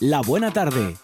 La Buena Tarde.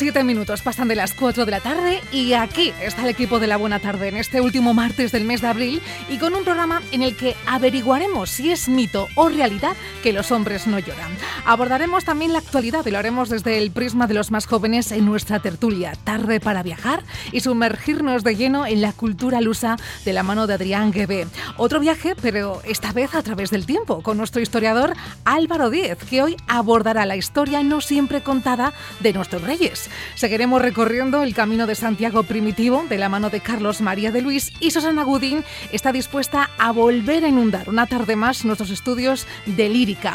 Tardes, siete minutos. Pasan de las 4 de la tarde y aquí está el equipo de la Buena Tarde en este último martes del mes de abril y con un programa en el que averiguaremos si es mito o realidad que los hombres no lloran. Abordaremos también la actualidad y lo haremos desde el prisma de los más jóvenes en nuestra tertulia Tarde para viajar y sumergirnos de lleno en la cultura lusa de la mano de Adrián Guebé. Otro viaje, pero esta vez a través del tiempo, con nuestro historiador Álvaro Díez, que hoy abordará la historia no siempre contada de nuestros reyes. Seguiremos recorriendo el camino de Santiago primitivo de la mano de Carlos María de Luis y Susana Gudín está dispuesta a volver a inundar una tarde más nuestros estudios de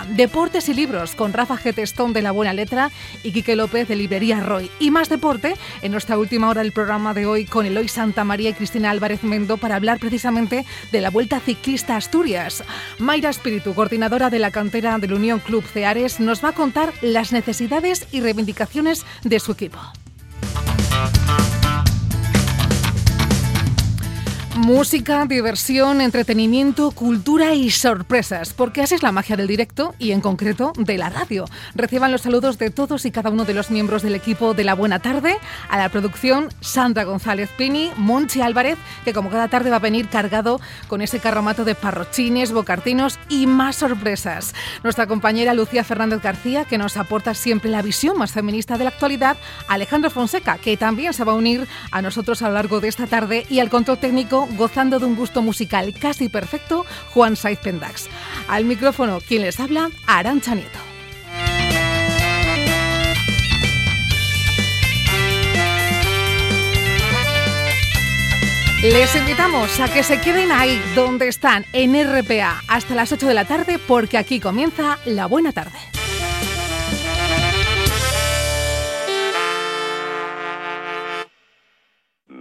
deportes y libros con Rafa Getestón de La Buena Letra y Quique López de Librería Roy. Y más deporte en nuestra última hora del programa de hoy con Eloy Santa María y Cristina Álvarez Mendo para hablar precisamente de la Vuelta Ciclista Asturias. Mayra Espíritu, coordinadora de la cantera del Unión Club Ceares, nos va a contar las necesidades y reivindicaciones de su equipo. Música, diversión, entretenimiento, cultura y sorpresas, porque así es la magia del directo y en concreto de la radio. Reciban los saludos de todos y cada uno de los miembros del equipo de La Buena Tarde, a la producción Sandra González Pini, Monchi Álvarez, que como cada tarde va a venir cargado con ese carromato de parrochines, bocartinos y más sorpresas. Nuestra compañera Lucía Fernández García, que nos aporta siempre la visión más feminista de la actualidad, Alejandro Fonseca, que también se va a unir a nosotros a lo largo de esta tarde y al control técnico gozando de un gusto musical casi perfecto, Juan Saiz Pendax. Al micrófono, quien les habla, Arancha Nieto. Les invitamos a que se queden ahí donde están, en RPA, hasta las 8 de la tarde, porque aquí comienza la buena tarde.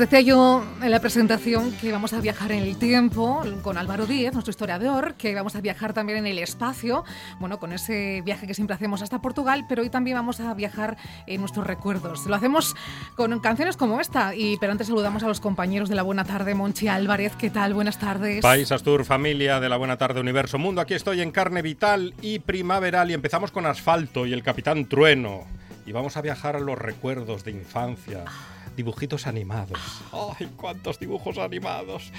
Decía yo en la presentación que vamos a viajar en el tiempo con Álvaro Díez, nuestro historiador, que vamos a viajar también en el espacio, bueno, con ese viaje que siempre hacemos hasta Portugal, pero hoy también vamos a viajar en nuestros recuerdos. Lo hacemos con canciones como esta, y pero antes saludamos a los compañeros de la Buena Tarde, Monchi Álvarez, ¿qué tal? Buenas tardes. País Astur, familia de la Buena Tarde Universo Mundo, aquí estoy en carne vital y primaveral y empezamos con Asfalto y el Capitán Trueno. Y vamos a viajar a los recuerdos de infancia dibujitos animados. ¡Ay, cuántos dibujos animados!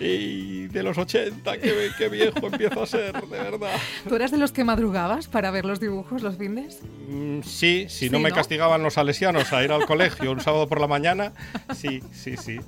Y de los 80, qué, viejo empiezo a ser, de verdad. ¿Tú eras de los que madrugabas para ver los dibujos los fines? Mm, sí, si no me castigaban los salesianos a ir al colegio un sábado por la mañana, sí, sí, sí.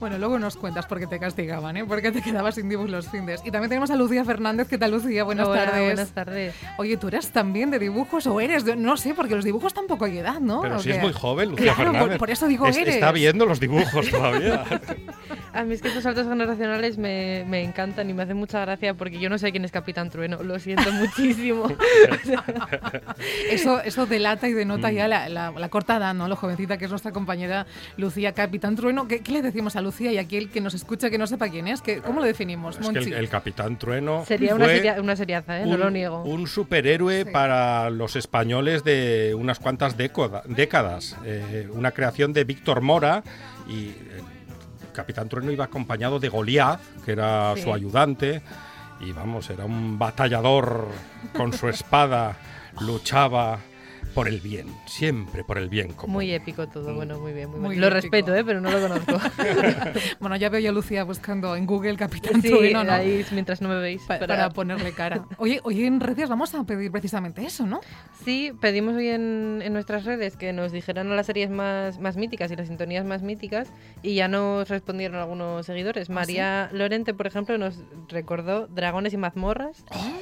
Bueno, luego nos cuentas por qué te castigaban, ¿eh? Porque te quedabas sin dibujos los findes. Y también tenemos a Lucía Fernández. ¿Qué tal, Lucía? Buenas Hola, tardes. Buenas tardes. Oye, ¿tú eres también de dibujos o eres? de- no sé, porque los dibujos tampoco hay edad, ¿no? Pero ¿O si es muy joven, Lucía Claro, por- Fernández. por eso digo Es- eres. Está viendo los dibujos todavía. A mí es que estos saltos generacionales me, me encantan y me hacen mucha gracia porque yo no sé quién es Capitán Trueno. Lo siento muchísimo. Eso, eso delata y Mm. denota ya la, la, la corta edad, ¿no? Lo jovencita que es nuestra compañera Lucía Capitán Trueno. ¿Qué, qué le decimos a Lucía y a aquel que nos escucha que no sepa quién es? ¿Qué, ¿Cómo lo definimos, es que el, el Capitán Trueno Sería una, fue seria- una seriaza, ¿eh? no un, lo niego. un superhéroe Sí. para los españoles de unas cuantas décoda- décadas. Eh, una creación de Víctor Mora y el Capitán Trueno iba acompañado de Goliath, que era Sí. su ayudante. Y vamos, era un batallador con su espada, luchaba por el bien, siempre por el bien común. Muy épico todo, bueno, muy bien. Muy Muy bien. Lo respeto, ¿eh? pero no lo conozco. Bueno, ya veo yo a Lucía buscando en Google Capitán sí, Trueno, ¿no? ahí mientras no me veis. Pa- para ponerle cara. Oye, hoy en redes vamos a pedir precisamente eso, ¿no? Sí, pedimos hoy en, en nuestras redes que nos dijeran las series más, más míticas y las sintonías más míticas y ya nos respondieron algunos seguidores. María Lorente, por ejemplo, nos recordó Dragones y mazmorras. Sí.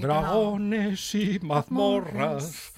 Dragones y mazmorras.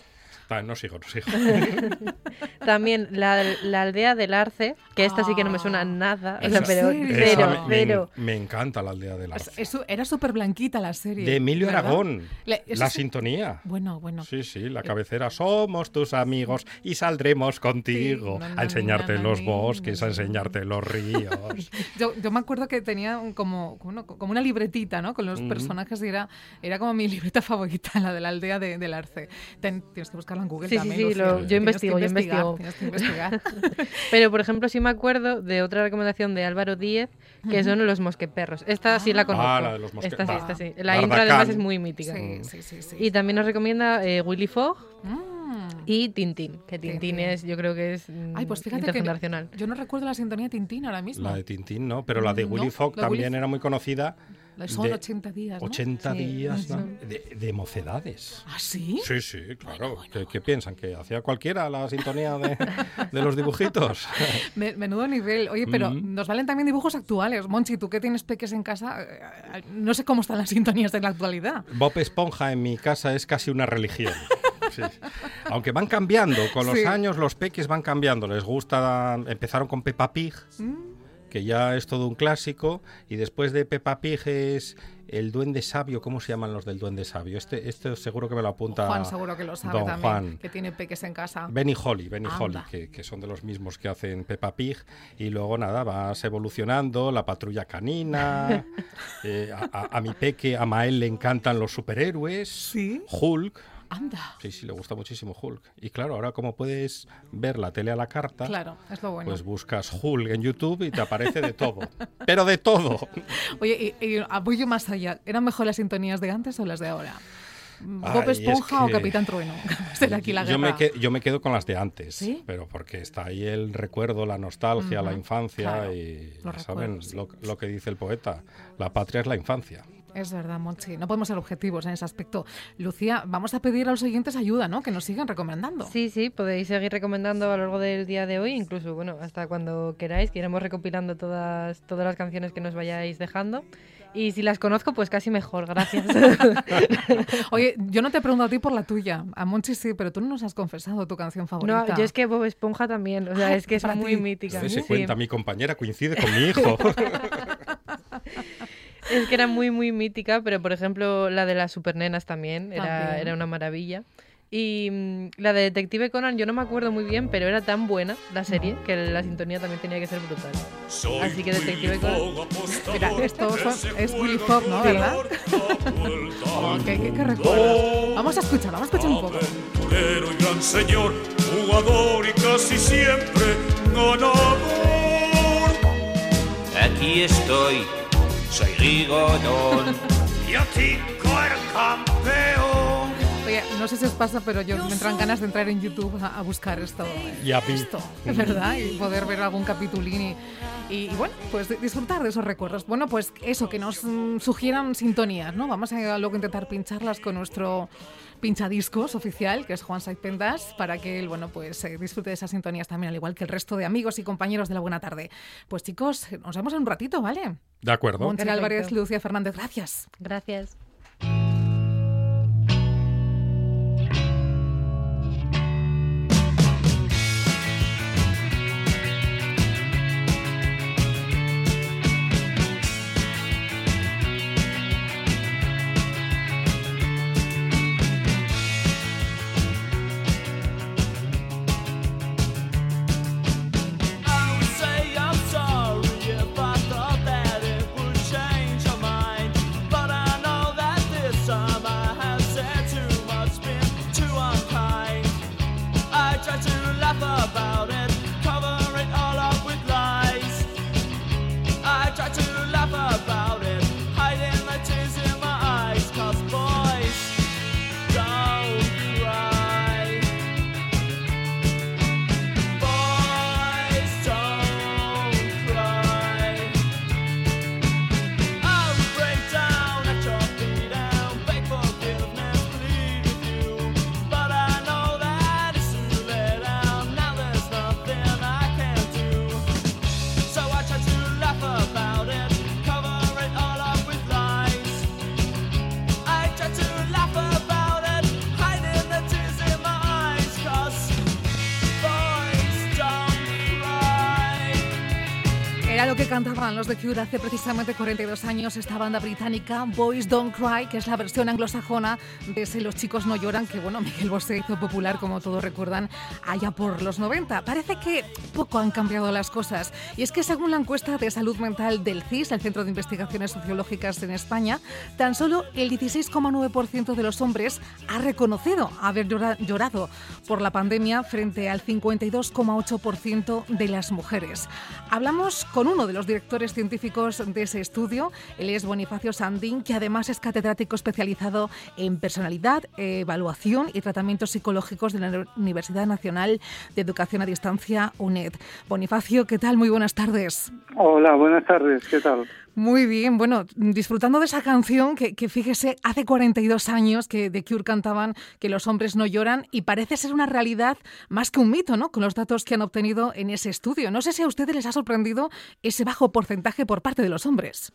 Ah, no sigo, no sigo. También la, la aldea del Arce, que esta sí que no me suena Ah. nada, o ¿En sea, pero cero, me, me- cero. me encanta la aldea del Es- Arce. eso- era súper blanquita la serie. De Emilio ¿verdad? Aragón. Le- la sí- sintonía. Bueno, bueno. Sí, sí, la cabecera. Somos tus amigos y saldremos contigo Sí, a enseñarte los bosques, a enseñarte los ríos. Yo, yo me acuerdo que tenía un- como, bueno, como una libretita, ¿no? Con los personajes y era, era como mi libreta favorita, la de la aldea de- del Arce. Ten- tienes que buscarla en Google Sí, sí, también. sí, Lucía. lo- yo investigo, yo investigo. Tienes que investigar. Pero, por ejemplo, sí me acuerdo de otra recomendación de Álvaro Díez, que son los mosqueperros. Esta sí la conozco. Ah, la de los Esta sí, esta sí. La Barbacán. intro además es muy mítica. sí, sí, sí, sí. Y también nos recomienda eh, Willy Fogg Mm. y Tintín, que Tintín es, yo creo que es mm, Ay, pues fíjate que intergeneracional. yo no recuerdo la sintonía de Tintín ahora mismo. La de Tintín, ¿no? Pero la de No, Willy Fogg de Willy también Fogg. era muy conocida. Son de 80 días, ¿no? 80 Sí, días. De, de mocedades. ¿Ah, sí? Sí, sí, claro. ¿Qué, qué piensan? ¿Que hacía cualquiera la sintonía de, de los dibujitos? Me- menudo nivel. Oye, pero Mm. nos valen también dibujos actuales. Monchi, tú que tienes peques en casa, eh, no sé cómo están las sintonías en la actualidad. Bob Esponja en mi casa es casi una religión. Sí. Aunque van cambiando, con los Sí. años los peques van cambiando. Les gusta, empezaron con Peppa Pig, Mm. Que ya es todo un clásico, y después de Peppa Pig es el Duende Sabio. ¿Cómo se llaman los del Duende Sabio? Este, este seguro que me lo apunta Juan seguro que lo sabe Don también, Juan. que tiene peques en casa. Benny Holly, Benny Anda. Holly, que, que son de los mismos que hacen Peppa Pig. Y luego nada, vas evolucionando, la patrulla canina. eh, a, a- a mi peque, a Mael le encantan los superhéroes. ¿Sí? Hulk. Anda. Sí, sí, le gusta muchísimo Hulk. Y claro, ahora como puedes ver la tele a la carta, Claro, es lo bueno. pues buscas Hulk en YouTube y te aparece de todo. Pero de todo. Oye, y, y voy yo más allá. ¿Eran mejor las sintonías de antes o las de ahora? ¿Bob Ay, es Esponja o Capitán Trueno? Aquí la yo, me que- yo me quedo con las de antes, ¿Sí? pero porque está ahí el recuerdo, la nostalgia, la infancia claro, y ya saben recuerdos, sí. lo, lo que dice el poeta, la patria es la infancia. Es verdad, Monchi. No podemos ser objetivos en ese aspecto. Lucía, vamos a pedir a los oyentes ayuda, ¿no? Que nos sigan recomendando. Sí, sí, podéis seguir recomendando a lo largo del día de hoy, incluso, bueno, hasta cuando queráis, que iremos recopilando todas, todas las canciones que nos vayáis dejando. Y si las conozco, pues casi mejor, gracias. Oye, yo no te pregunto a ti por la tuya. A Monchi sí, pero tú no nos has confesado tu canción favorita. no, yo es que Bob Esponja también, o sea, es que son muy ti. míticas. Dese Sí. cuenta, mi compañera coincide con mi hijo. Es que era muy, muy mítica, pero por ejemplo la de las supernenas también era, También. era una maravilla. Y mm, la de Detective Conan yo no me acuerdo muy bien, pero era tan buena la serie que la sintonía también tenía que ser brutal. Así que Detective Conan... Mira, esto son- es Willy Fogg, ¿no? ¿Verdad? Oh, qué, qué- qué recuerdo. Vamos a escuchar, vamos a escuchar un poco. aventurero y gran señor, jugador y casi siempre ganador. Aquí estoy, soy Rigodón. Y a ti, el campeón. Oye, no sé si os pasa, pero yo me entran ganas de entrar en YouTube a, a buscar esto. eh, Y a. Esto, ¿verdad? Y poder ver algún capitulín y, y, y, bueno, pues di- disfrutar de esos recuerdos. Bueno, pues eso, que nos mm, sugieran sintonías, ¿no? Vamos a luego intentar pincharlas con nuestro pinchadiscos oficial, que es Juan Saiz Pendas, para que él, bueno, pues eh, disfrute de esas sintonías también, al igual que el resto de amigos y compañeros de la Buena Tarde. Pues chicos, nos vemos en un ratito, ¿vale? De acuerdo. Perfecto. Álvarez, Lucía Fernández, gracias. Gracias. De Cure hace precisamente 42 años, esta banda británica, Boys Don't Cry, que es la versión anglosajona de ese Los chicos no lloran, que bueno, Miguel Bosé hizo popular, como todos recuerdan, allá por los 90. Parece que poco han cambiado las cosas. Y es que según la encuesta de salud mental del CIS, el Centro de Investigaciones Sociológicas en España, tan solo el 16,9% de los hombres ha reconocido haber llora- llorado por la pandemia frente al 52,8% de las mujeres. Hablamos con uno de los directores científicos de ese estudio, él es Bonifacio Sandín, que además es catedrático especializado en personalidad, evaluación y tratamientos psicológicos de la Universidad Nacional de Educación a Distancia, UNED. Bonifacio, ¿qué tal? Muy buenas tardes. Hola, buenas tardes, ¿qué tal? Muy bien, bueno, disfrutando de esa canción que, que fíjese, hace 42 años que The Cure cantaban que los hombres no lloran y parece ser una realidad más que un mito, ¿no? Con los datos que han obtenido en ese estudio. No sé si a ustedes les ha sorprendido ese bajo porcentaje por parte de los hombres.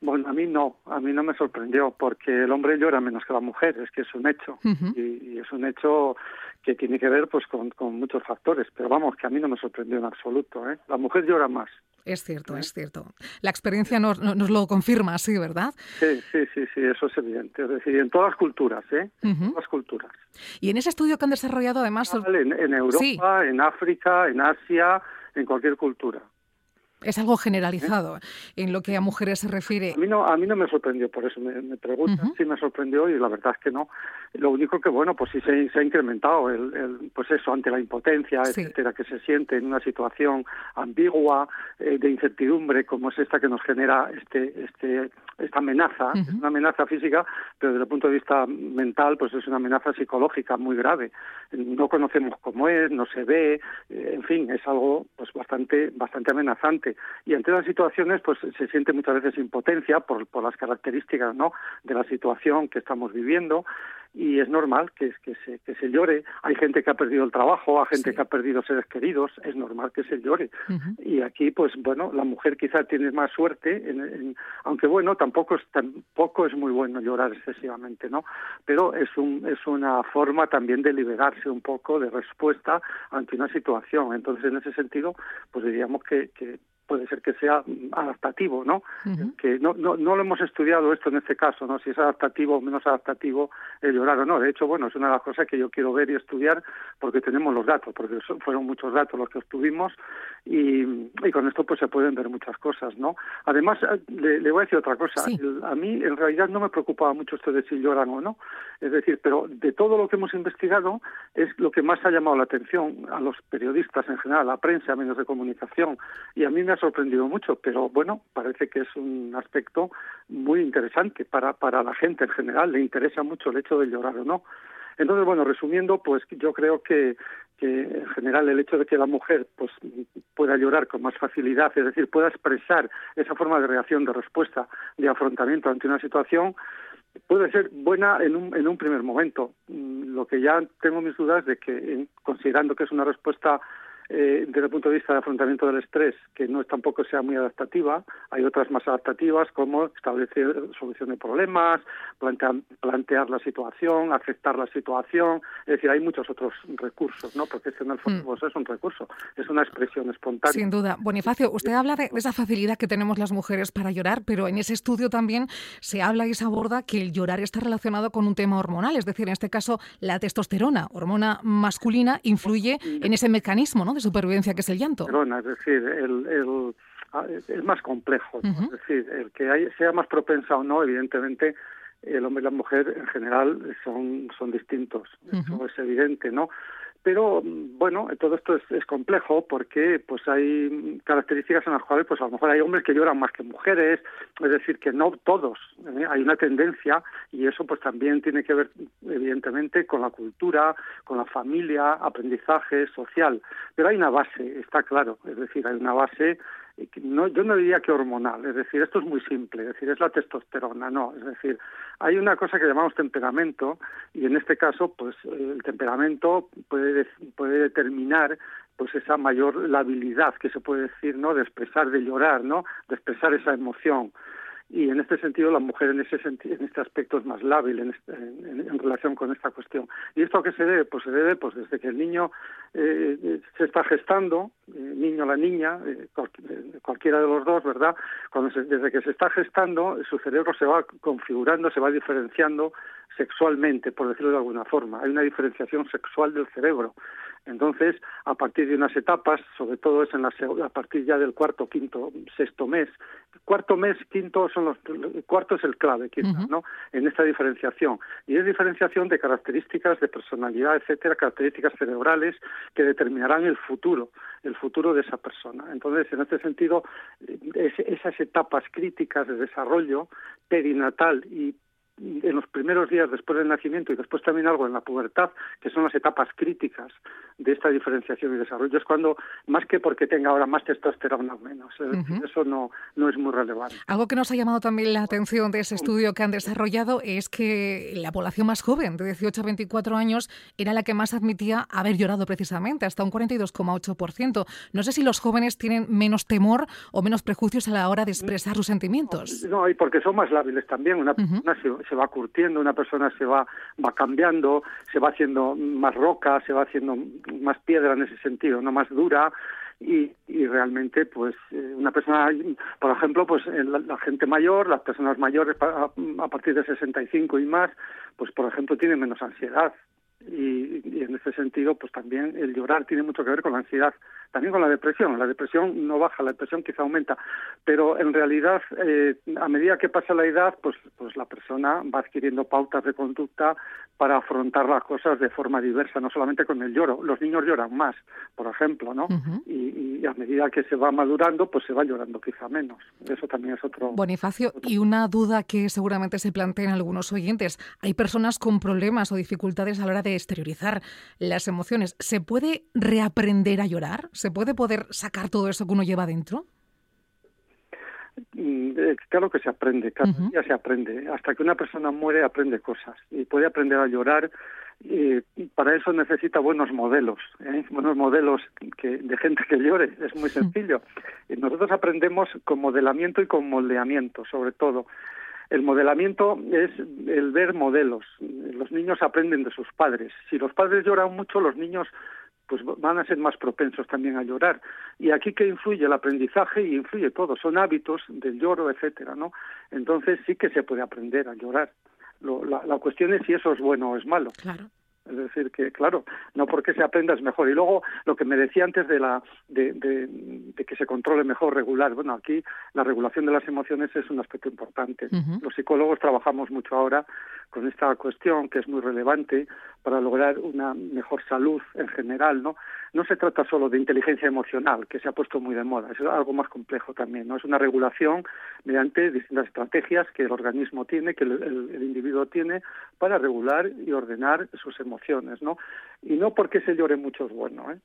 Bueno, a mí no, a mí no me sorprendió, porque el hombre llora menos que la mujer, es que es un hecho, y es un hecho que tiene que ver pues con, con muchos factores, pero vamos, que a mí no me sorprendió en absoluto, ¿eh? La mujer llora más. Es cierto, es cierto. La experiencia nos, lo confirma así, ¿verdad? Sí, sí, sí, sí, eso es evidente, es decir, en todas las culturas, ¿eh? En todas las culturas. Y en ese estudio que han desarrollado además En, en Europa, Sí. en África, en Asia, en cualquier cultura. Es algo generalizado en lo que a mujeres se refiere. A mí no, a mí no me sorprendió, por eso me, me preguntan si me sorprendió y la verdad es que no. Lo único que, bueno, pues sí se, se ha incrementado, el, el, pues eso, ante la impotencia, Sí. etcétera, que se siente en una situación ambigua, eh, de incertidumbre, como es esta que nos genera este, este, esta amenaza, es una amenaza física, pero desde el punto de vista mental, pues es una amenaza psicológica muy grave. No conocemos cómo es, no se ve, eh, en fin, es algo pues bastante, bastante amenazante. Y ante las situaciones, pues se siente muchas veces impotencia por, por las características ¿no? de la situación que estamos viviendo y es normal que, que, se, que se llore. Hay gente que ha perdido el trabajo, hay gente Sí. que ha perdido seres queridos, es normal que se llore. Y aquí, pues bueno, la mujer quizá tiene más suerte, en- en- aunque bueno, tampoco es, tampoco es muy bueno llorar excesivamente, ¿no? Pero es, un, es una forma también de liberarse un poco de respuesta ante una situación. Entonces, en ese sentido, pues diríamos que, que puede ser que sea mm, adaptativo, ¿no? Que no, no, no lo hemos estudiado esto en este caso, ¿no? Si es adaptativo o menos adaptativo el llorar o no. De hecho, bueno, es una de las cosas que yo quiero ver y estudiar porque tenemos los datos, porque son- fueron muchos datos los que obtuvimos y, y con esto pues se pueden ver muchas cosas, ¿no? Además, eh, le, le voy a decir otra cosa. Sí. El- a mí en realidad no me preocupaba mucho esto de si lloran o no. Es decir, pero de todo lo que hemos investigado es lo que más ha llamado la atención a los periodistas en general, a la prensa, a medios de comunicación. Y a mí me ha sorprendido mucho, pero bueno, parece que es un aspecto muy interesante para, para la gente en general. Le interesa mucho el hecho de llorar o no. Entonces, bueno, resumiendo, pues yo creo que, que en general el hecho de que la mujer pues pueda llorar con más facilidad, es decir, pueda expresar esa forma de reacción, de respuesta, de afrontamiento ante una situación, puede ser buena en un, en un primer momento. Mm, Lo que ya tengo mis dudas de que, considerando que es una respuesta eh, desde el punto de vista de afrontamiento del estrés, que no es tampoco sea muy adaptativa, hay otras más adaptativas como establecer solución de problemas, plantear, plantear la situación, aceptar la situación, es decir, hay muchos otros recursos, ¿no? Porque este en el fondo Mm. pues, es un recurso, es una expresión espontánea. Sin duda. Bonifacio, usted habla de de esa facilidad que tenemos las mujeres para llorar, pero en ese estudio también se habla y se aborda que el llorar está relacionado con un tema hormonal, es decir, en este caso la testosterona, hormona masculina, influye en ese mecanismo ¿no? De supervivencia que es el llanto. Perdona, es decir, el, el- ah, es más complejo. Es decir, el que hay- sea más propensa o no, evidentemente, el hombre y la mujer en general son, son distintos. Eso es evidente, ¿no? Pero mm, bueno, todo esto es, complejo porque pues hay características en las cuales pues a lo mejor hay hombres que lloran más que mujeres, es decir, que no todos, ¿eh? hay una tendencia y eso pues también tiene que ver evidentemente con la cultura, con la familia, aprendizaje social, pero hay una base, está claro, es decir, hay una base no, yo no diría que hormonal, es decir, esto es muy simple, es decir, es la testosterona, no, es decir, hay una cosa que llamamos temperamento y en este caso, pues eh, el temperamento puede, de- puede determinar pues esa mayor la habilidad que se puede decir, ¿no? De expresar, de llorar, ¿no? De expresar esa emoción. Y en este sentido, la mujer en ese en este aspecto es más lábil en, este- en- relación con esta cuestión. ¿Y esto a qué se debe? Pues se debe pues desde que el niño eh, eh, se está gestando, eh, niño o la niña, eh, eh, cualquiera de los dos, ¿verdad? Cuando se- desde que se está gestando, su cerebro se va configurando, se va diferenciando sexualmente, por decirlo de alguna forma. Hay una diferenciación sexual del cerebro. Entonces, a partir de unas etapas, sobre todo es en la, a partir ya del cuarto, quinto, sexto mes, cuarto mes, quinto son los, cuarto es el clave, quizás. ¿no? En esta diferenciación. Y es diferenciación de características de personalidad, etcétera, características cerebrales que determinarán el futuro, el futuro de esa persona. Entonces, en este sentido, es- esas etapas críticas de desarrollo perinatal y en los primeros días después del nacimiento y después también algo en la pubertad, que son las etapas críticas de esta diferenciación y desarrollo, es cuando, más que porque tenga ahora más testosterona o menos, decir, Ujú. eso no, no es muy relevante. Algo que nos ha llamado también la atención de ese estudio que han desarrollado es que la población más joven, de 18 a 24 años, era la que más admitía haber llorado precisamente, hasta un 42,8%. No sé si los jóvenes tienen menos temor o menos prejuicios a la hora de expresar sus sentimientos. No, y porque son más lábiles también. Una Ujú. persona se, se va curtiendo, una persona se va, va cambiando, se va haciendo más roca, se va haciendo más piedra en ese sentido, no más dura. Y, y realmente, pues, eh, una persona, por ejemplo, pues eh, la, gente mayor, las personas mayores a partir de 65 y más, pues, por ejemplo, tienen menos ansiedad. Y, y en ese sentido, pues también el llorar tiene mucho que ver con la ansiedad, también con la depresión. La depresión no baja, la depresión quizá aumenta, pero en realidad, eh, a medida que pasa la edad, pues, pues la persona va adquiriendo pautas de conducta para afrontar las cosas de forma diversa, no solamente con el lloro. Los niños lloran más, por ejemplo, ¿no? Y, y a medida que se va madurando, pues se va llorando quizá menos. Eso también es otro. Bonifacio, y una duda que seguramente se plantean algunos oyentes. Hay personas con problemas o dificultades a la hora de exteriorizar las emociones. ¿Se puede reaprender a llorar? ¿Se puede poder sacar todo eso que uno lleva dentro? Mm, eh, Claro que se aprende, cada día se aprende. Hasta que una persona muere aprende cosas y puede aprender a llorar. Y para eso necesita buenos modelos, ¿eh? buenos modelos que, de gente que llore. Es muy sencillo. Y nosotros aprendemos con modelamiento y con moldeamiento, sobre todo. El modelamiento es el ver modelos. Los niños aprenden de sus padres. Si los padres lloran mucho, los niños pues van a ser más propensos también a llorar. Y aquí que influye el aprendizaje y influye todo, son hábitos del lloro, etcétera, ¿no? Entonces sí que se puede aprender a llorar. Lo- la, la cuestión es si eso es bueno o es malo. Claro. Es decir, que claro, no porque se aprenda es mejor. Y luego lo que me decía antes de, la, de, de- de que se controle mejor, regular. Bueno, aquí la regulación de las emociones es un aspecto importante. Los psicólogos trabajamos mucho ahora con esta cuestión que es muy relevante para lograr una mejor salud en general, ¿no? No se trata solo de inteligencia emocional, que se ha puesto muy de moda, es algo más complejo también, ¿no? Es una regulación mediante distintas estrategias que el organismo tiene, que el, individuo tiene para regular y ordenar sus emociones, ¿no? Y no porque se llore mucho es bueno, ¿eh?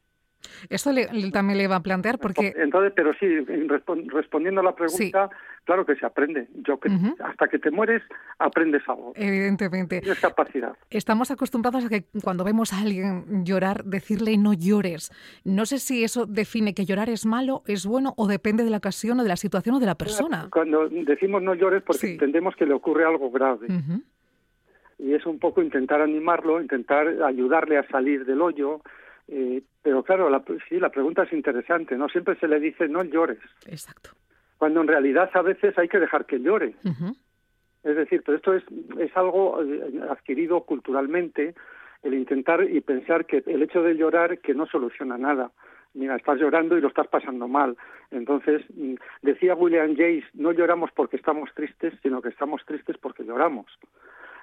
Esto le- le- también le va a plantear porque Entonces, pero sí, en respon- respondiendo a la pregunta, claro que se aprende. Yo que hasta que te mueres aprendes algo. evidentemente Tienes capacidad. estamos acostumbrados a que cuando vemos a alguien llorar decirle no llores. No sé si eso define que llorar es malo, es bueno o depende de la ocasión o de la situación o de la persona. Cuando decimos no llores porque Sí. entendemos que le ocurre algo grave. Y es un poco intentar animarlo, intentar ayudarle a salir del hoyo. Eh, pero claro, la, sí, la pregunta es interesante, ¿no? Siempre se le dice no llores, Exacto. cuando en realidad a veces hay que dejar que llore. Es decir, pero esto es, es algo eh, adquirido culturalmente, el intentar y pensar que el hecho de llorar que no soluciona nada. Mira, estás llorando y lo estás pasando mal. Entonces, mm, decía William James, no lloramos porque estamos tristes, sino que estamos tristes porque lloramos.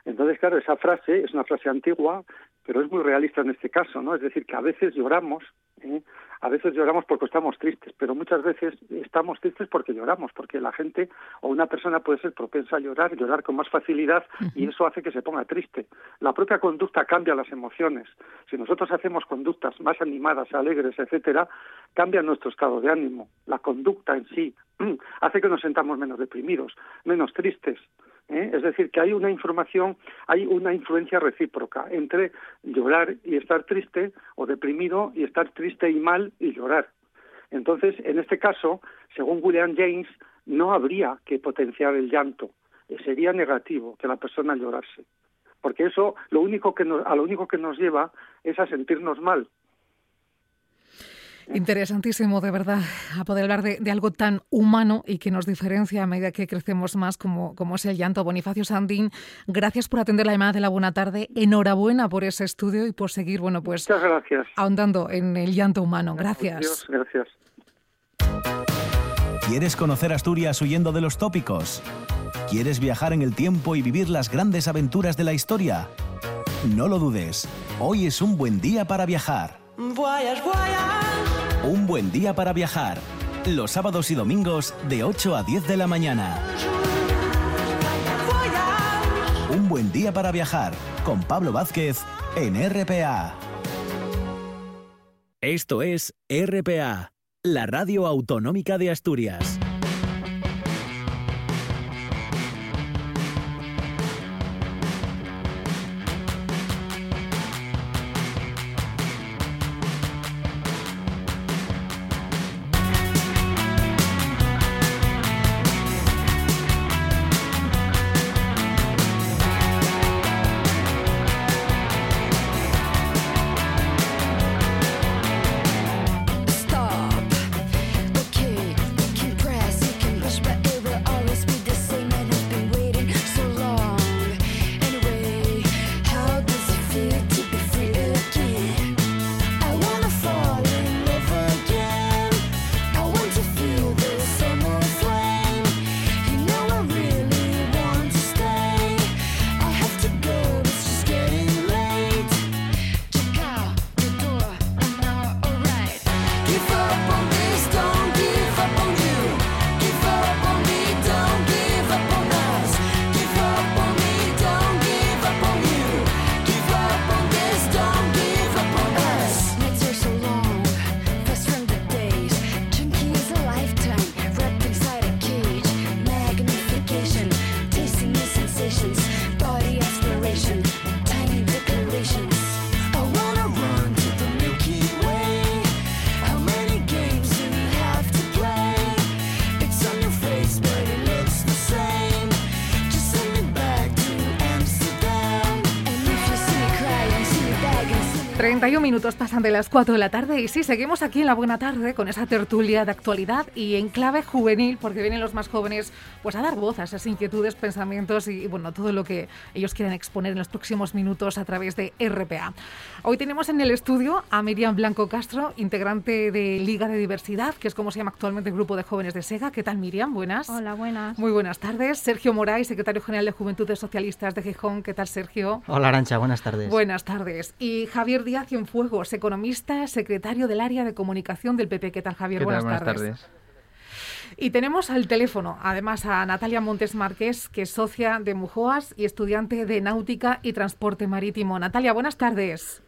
Entonces, claro, esa frase es una frase antigua, pero es muy realista en este caso, ¿no? Es decir, que a veces lloramos, ¿eh? a veces lloramos porque estamos tristes, pero muchas veces estamos tristes porque lloramos, porque la gente o una persona puede ser propensa a llorar, llorar con más facilidad y eso hace que se ponga triste. La propia conducta cambia las emociones. Si nosotros hacemos conductas más animadas, alegres, etcétera, cambia nuestro estado de ánimo. La conducta en sí hace que nos sentamos menos deprimidos, menos tristes. ¿Eh? Es decir, que hay una información, hay una influencia recíproca entre llorar y estar triste o deprimido y estar triste y mal y llorar. Entonces, en este caso, según William James, no habría que potenciar el llanto. Sería negativo que la persona llorase. Porque eso lo único que a lo único que nos lleva es a sentirnos mal. Interesantísimo, de verdad, a poder hablar de, de algo tan humano y que nos diferencia a medida que crecemos más, como, como es el llanto. Bonifacio Sandín, gracias por atender la llamada de la buena tarde. Enhorabuena por ese estudio y por seguir, bueno, pues Muchas gracias. ahondando en el llanto humano. Gracias. Dios, gracias. ¿Quieres conocer Asturias huyendo de los tópicos? ¿Quieres viajar en el tiempo y vivir las grandes aventuras de la historia? No lo dudes, hoy es un buen día para viajar. Voyage, voyage. Un buen día para viajar. Los sábados y domingos de 8 a 10 de la mañana. Un buen día para viajar con Pablo Vázquez en RPA. Esto es RPA, la radio autonómica de Asturias. Minutos pasan de las 4 de la tarde y sí, seguimos aquí en la buena tarde con esa tertulia de actualidad y en clave juvenil porque vienen los más jóvenes pues a dar voz a esas inquietudes, pensamientos y, bueno, todo lo que ellos quieran exponer en los próximos minutos a través de RPA. Hoy tenemos en el estudio a Miriam Blanco Castro, integrante de Liga de Diversidad, que es como se llama actualmente el grupo de jóvenes de SEGA. ¿Qué tal Miriam? Buenas. Hola, buenas. Muy buenas tardes. Sergio Moray, secretario general de Juventudes Socialistas de Gijón. ¿Qué tal Sergio? Hola Arancha, buenas tardes. Buenas tardes. Y Javier Díaz Cienfuegos, economista, secretario del área de comunicación del PP. ¿Qué tal, Javier? ¿Qué tal? Buenas, Buenas tardes. tardes. Y tenemos al teléfono, además, a Natalia Montes Márquez, que es socia de Mujoas y estudiante de Náutica y Transporte Marítimo. Natalia, buenas tardes.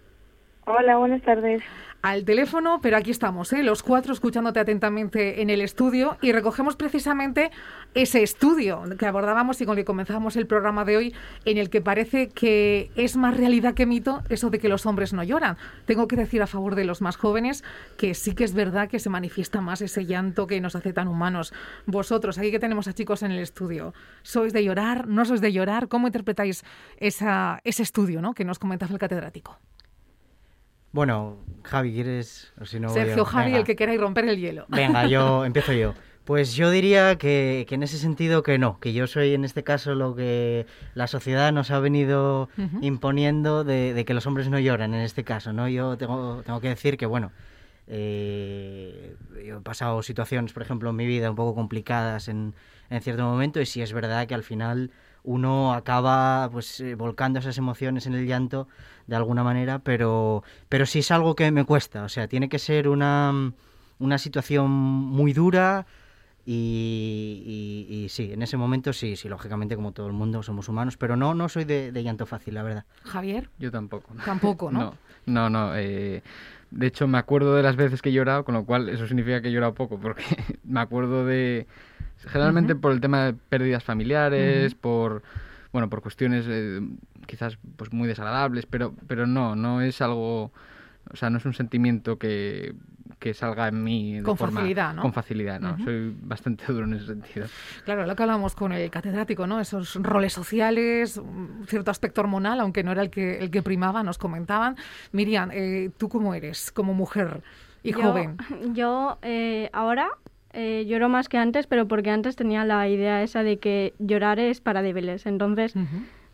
Hola, buenas tardes. Al teléfono, pero aquí estamos, ¿eh? los cuatro escuchándote atentamente en el estudio y recogemos precisamente ese estudio que abordábamos y con el que comenzábamos el programa de hoy, en el que parece que es más realidad que mito eso de que los hombres no lloran. Tengo que decir a favor de los más jóvenes que sí que es verdad que se manifiesta más ese llanto que nos hace tan humanos. Vosotros, aquí que tenemos a chicos en el estudio, ¿sois de llorar? ¿No sois de llorar? ¿Cómo interpretáis ese estudio ¿no? que nos comentaba el catedrático? Bueno, Javi, ¿quieres? O si no. Sergio Javi, Venga. el que queráis romper el hielo. Venga, yo empiezo yo. Pues yo diría que, que en ese sentido que no, que yo soy en este caso lo que la sociedad nos ha venido imponiendo de, de que los hombres no lloran en este caso, ¿no? Yo tengo, tengo que decir que, bueno, eh, yo he pasado situaciones, por ejemplo, en mi vida un poco complicadas en, en cierto momento y sí es verdad que al final uno acaba pues eh, volcando esas emociones en el llanto de alguna manera, pero, pero sí es algo que me cuesta, o sea, tiene que ser una, una situación muy dura y, y- y sí, en ese momento sí, sí, lógicamente como todo el mundo somos humanos, pero no, no soy de, de llanto fácil, la verdad. Javier. Yo tampoco. Tampoco, ¿no? No, no, no. eh, de hecho, me acuerdo de las veces que he llorado, con lo cual eso significa que he llorado poco, porque me acuerdo de... Generalmente por el tema de pérdidas familiares, por... Bueno, por cuestiones eh, quizás pues muy desagradables, pero, pero no, no es algo... O sea, no es un sentimiento que, que salga en mí de Con forma- facilidad, ¿no? Con facilidad, ¿no? Soy bastante duro en ese sentido. Claro, lo que hablamos con el catedrático, ¿no? Esos roles sociales, un cierto aspecto hormonal, aunque no era el que, el que primaba, nos comentaban. Miriam, eh, ¿tú cómo eres como mujer y Yo- joven? Yo eh, ahora eh, lloro más que antes, pero porque antes tenía la idea esa de que llorar es para débiles. Entonces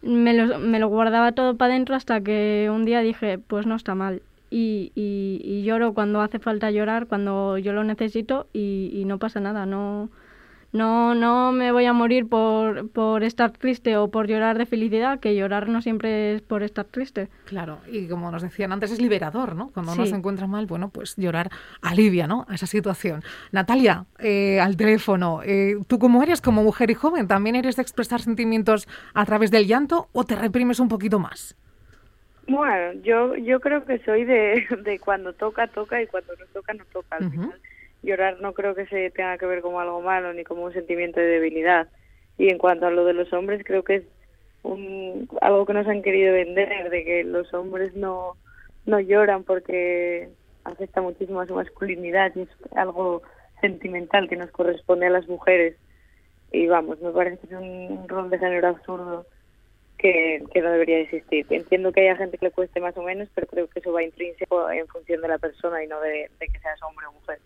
me, lo, me lo guardaba todo para adentro hasta que un día dije, pues no está mal. Y, y- y lloro cuando hace falta llorar, cuando yo lo necesito y, y no pasa nada. No, no, no me voy a morir por, por estar triste o por llorar de felicidad, que llorar no siempre es por estar triste. Claro, y como nos decían antes, es liberador, ¿no? Cuando uno se encuentra mal, bueno, pues llorar alivia, ¿no? A esa situación. Natalia, eh, al teléfono, eh, ¿tú cómo eres como mujer y joven? ¿También eres de expresar sentimientos a través del llanto o te reprimes un poquito más? Bueno, yo yo creo que soy de, de cuando toca, toca y cuando no toca, no toca. Al Ujú. final, llorar no creo que se tenga que ver como algo malo ni como un sentimiento de debilidad. Y en cuanto a lo de los hombres, creo que es un, algo que nos han querido vender, de que los hombres no, no lloran porque afecta muchísimo a su masculinidad y es algo sentimental que nos corresponde a las mujeres. Y vamos, me parece un, un rol de género absurdo que, que no debería existir. Entiendo que haya gente que le cueste más o menos, pero creo que eso va intrínseco en función de la persona y no de que seas hombre o mujer.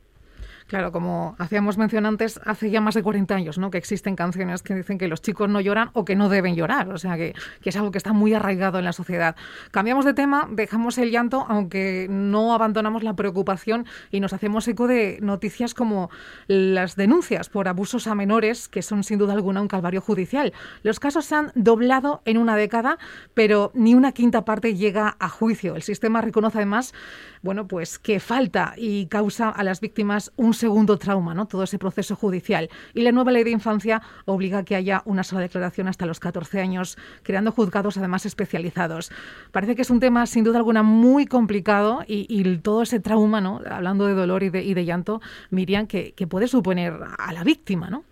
Claro, como hacíamos mención antes, hace ya más de 40 años ¿no? que existen canciones que dicen que los chicos no lloran o que no deben llorar, o sea que, que es algo que está muy arraigado en la sociedad. Cambiamos de tema, dejamos el llanto, aunque no abandonamos la preocupación y nos hacemos eco de noticias como las denuncias por abusos a menores, que son sin duda alguna un calvario judicial. Los casos se han doblado en una década, pero ni una quinta parte llega a juicio. El sistema reconoce además, bueno, pues que falta y causa a las víctimas un segundo trauma, ¿no? Todo ese proceso judicial. Y la nueva ley de infancia obliga a que haya una sola declaración hasta los 14 años, creando juzgados además especializados. Parece que es un tema sin duda alguna muy complicado y, todo ese trauma, ¿no? Hablando de dolor y de, y de llanto, Miriam, que, que puede suponer a la víctima, ¿no?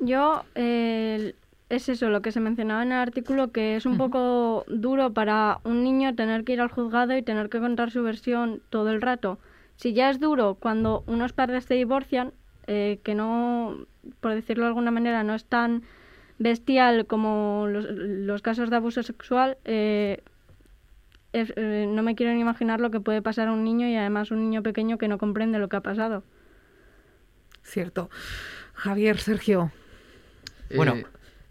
Yo, eh, es eso lo que se mencionaba en el artículo, que es un poco duro para un niño tener que ir al juzgado y tener que contar su versión todo el rato. Si ya es duro cuando unos padres se divorcian, eh, que no, por decirlo de alguna manera, no es tan bestial como los, los casos de abuso sexual, eh, es- eh, no me quiero ni imaginar lo que puede pasar a un niño y además un niño pequeño que no comprende lo que ha pasado. Cierto. Javier, Sergio. Bueno,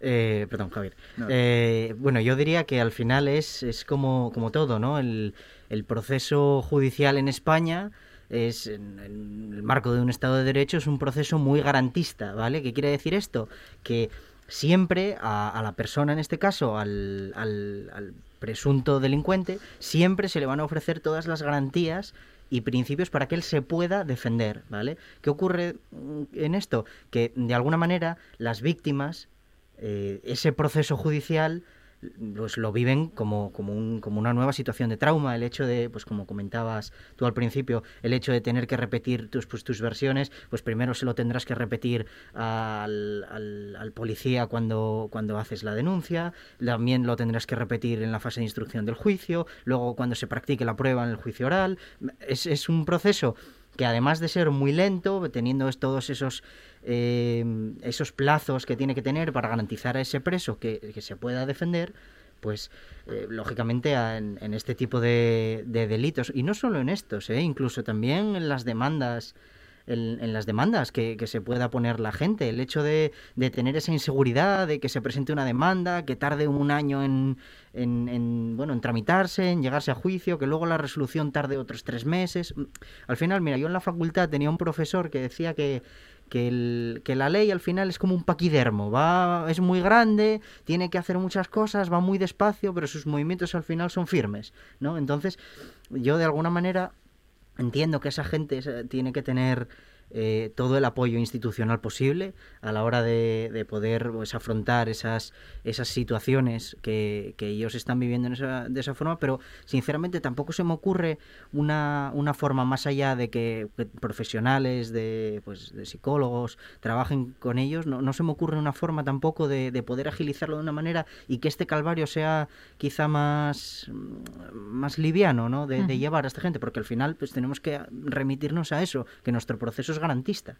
eh, perdón, Javier. No. Eh, bueno, yo diría que al final es, es como, como todo, ¿no? El, el proceso judicial en España es, en, en el marco de un Estado de Derecho, es un proceso muy garantista, ¿vale? ¿Qué quiere decir esto? Que siempre a, a la persona, en este caso, al, al- al presunto delincuente, siempre se le van a ofrecer todas las garantías y principios para que él se pueda defender, ¿vale? ¿Qué ocurre mm, en esto? Que de alguna manera las víctimas, eh, ese proceso judicial pues lo viven como, como, un- como una nueva situación de trauma. El hecho de, pues como comentabas tú al principio, el hecho de tener que repetir tus, pues, tus versiones, pues primero se lo tendrás que repetir al, al- al policía cuando, cuando haces la denuncia, también lo tendrás que repetir en la fase de instrucción del juicio, luego cuando se practique la prueba en el juicio oral. Es, es un proceso que además de ser muy lento, teniendo todos esos, eh, esos plazos que tiene que tener para garantizar a ese preso que, se pueda defender, pues eh, lógicamente en, en este tipo de, de delitos, y no solo en estos, eh, incluso también en las demandas en, las demandas que, se pueda poner la gente. El hecho de, de tener esa inseguridad, de que se presente una demanda, que tarde un año en, en, en, bueno, en tramitarse, en llegarse a juicio, que luego la resolución tarde otros tres meses. Al final, mira, yo en la facultad tenía un profesor que decía que, que la ley al final es como un paquidermo, va, es muy grande, tiene que hacer muchas cosas, va muy despacio, pero sus movimientos al final son firmes, ¿no? Entonces, yo de alguna manera entiendo que esa gente tiene que tener eh, todo el apoyo institucional posible a la hora de, de poder pues, afrontar esas, esas situaciones que, que ellos están viviendo en esa, de esa forma, pero sinceramente tampoco se me ocurre una, una forma más allá de que, profesionales, de, pues, de psicólogos, trabajen con ellos, no, no se me ocurre una forma tampoco de, de poder agilizarlo de una manera y que este calvario sea quizá más, más liviano ¿no? de, de llevar a esta gente, porque al final pues tenemos que remitirnos a eso, que nuestro proceso es garantista.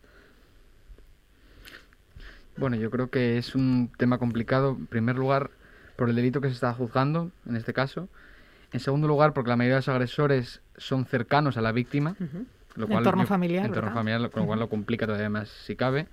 Bueno, yo creo que es un tema complicado, en primer lugar, por el delito que se está juzgando, en este caso. En segundo lugar, porque la mayoría de los agresores son cercanos a la víctima. Lo cual Entorno yo- familiar, entorno ¿verdad? familiar, lo- con lo cual lo complica todavía más si cabe.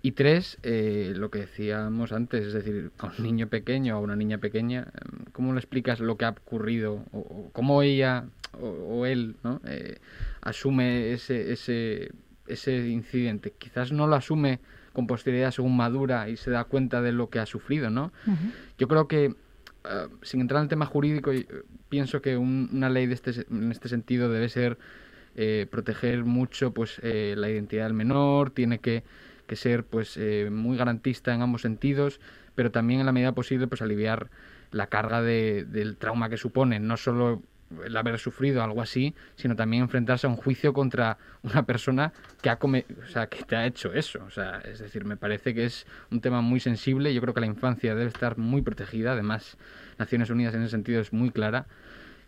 Y tres, eh, lo que decíamos antes, es decir, a un niño pequeño o a una niña pequeña, em, ¿cómo le explicas lo que ha ocurrido? O, o cómo ella o, o él ¿no? Eh, asume ese, ese, ese incidente. Quizás no lo asume con posterioridad según madura y se da cuenta de lo que ha sufrido, ¿no? Yo creo que, eh, sin entrar en el tema jurídico, eh, pienso que un- una ley de este, en este sentido debe ser eh, proteger mucho pues eh, la identidad del menor, tiene que, que ser pues eh, muy garantista en ambos sentidos, pero también en la medida posible pues aliviar la carga de- del trauma que supone, no solo el haber sufrido algo así, sino también enfrentarse a un juicio contra una persona que ha come- o sea, que te ha hecho eso. O sea, es decir, me parece que es un tema muy sensible. Yo creo que la infancia debe estar muy protegida. Además, Naciones Unidas en ese sentido es muy clara.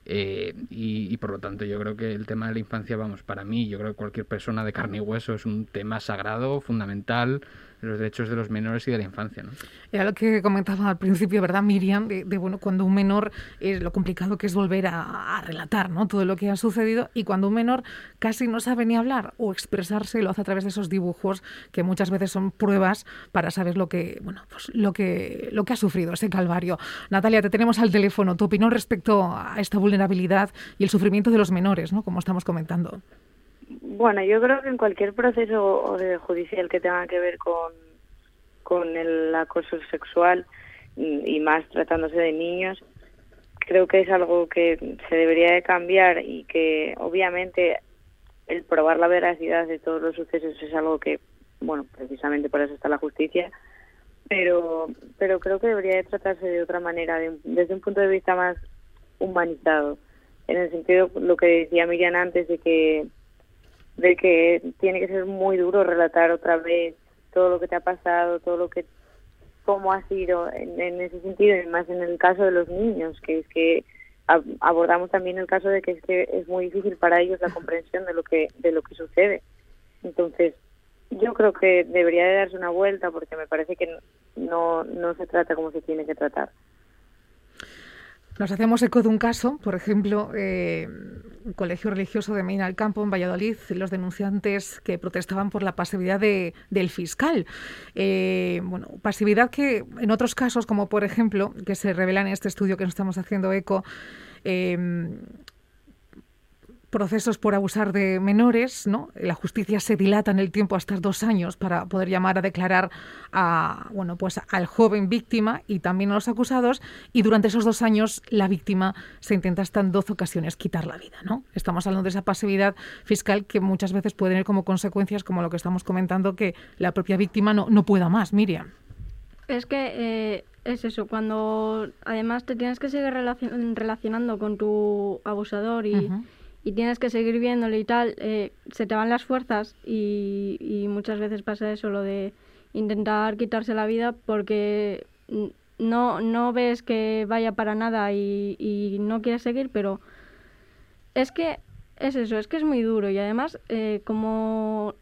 Eh, y, y por lo tanto yo creo que el tema de la infancia, vamos, para mí, yo creo que cualquier persona de carne y hueso es un tema sagrado, fundamental, los derechos de los menores y de la infancia, ¿no? Era lo que comentaba al principio, ¿verdad, Miriam? De, bueno, cuando un menor es lo complicado que es volver a, a relatar, ¿no? Todo lo que ha sucedido y cuando un menor casi no sabe ni hablar o expresarse, lo hace a través de esos dibujos que muchas veces son pruebas para saber lo que, bueno, pues lo que, lo que ha sufrido ese calvario. Natalia, te tenemos al teléfono. Tu opinión respecto a esta vulnerabilidad y el sufrimiento de los menores, ¿no? Como estamos comentando. Bueno, yo creo que en cualquier proceso judicial que tenga que ver con, con el acoso sexual mm, y más tratándose de niños, creo que es algo que se debería de cambiar y que obviamente el probar la veracidad de todos los sucesos es algo que, bueno, precisamente por eso está la justicia, pero pero creo que debería de tratarse de otra manera, de desde un punto de vista más humanizado, en el sentido lo que decía Miriam antes de que de que tiene que ser muy duro relatar otra vez todo lo que te ha pasado, todo lo que cómo ha sido en, en ese sentido y más en el caso de los niños, que es que ab- abordamos también el caso de que es que es muy difícil para ellos la comprensión de lo que de lo que sucede. Entonces, yo creo que debería de darse una vuelta porque me parece que no no se trata como se tiene que tratar. Nos hacemos eco de un caso, por ejemplo, eh, un colegio religioso de Medina del Campo, en Valladolid, los denunciantes que protestaban por la pasividad de- del fiscal. Eh, bueno, pasividad que en otros casos, como por ejemplo, que se revela en este estudio que nos estamos haciendo eco, eh, procesos por abusar de menores, ¿no? La justicia se dilata en el tiempo hasta dos años para poder llamar a declarar a, bueno, pues al joven víctima y también a los acusados y durante esos dos años la víctima se intenta hasta en 12 ocasiones quitar la vida, ¿no? Estamos hablando de esa pasividad fiscal que muchas veces puede tener como consecuencias, como lo que estamos comentando, que la propia víctima no, no pueda más, Miriam. Es que eh, es eso, cuando además te tienes que seguir relacion- relacionando con tu abusador y. y tienes que seguir viéndole y tal, eh, se te van las fuerzas y, muchas veces pasa eso, lo de intentar quitarse la vida porque no, no ves que vaya para nada y, y no quieres seguir, pero es que es eso, es que es muy duro y además eh, como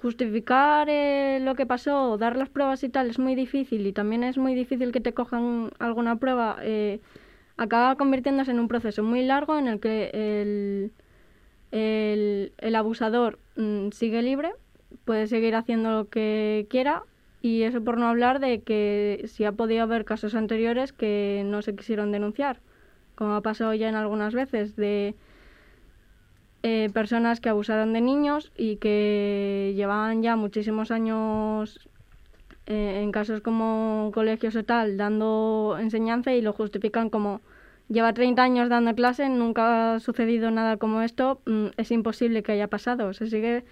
justificar eh, lo que pasó, dar las pruebas y tal es muy difícil y también es muy difícil que te cojan alguna prueba, eh, acaba convirtiéndose en un proceso muy largo en el que el, el, el abusador mm, sigue libre, puede seguir haciendo lo que quiera y eso por no hablar de que si ha podido haber casos anteriores que no se quisieron denunciar, como ha pasado ya en algunas veces de eh, personas que abusaron de niños y que llevaban ya muchísimos años eh, en casos como colegios o tal dando enseñanza y lo justifican como lleva 30 años dando clase, nunca ha sucedido nada como esto, mm, es imposible que haya pasado. Se sigue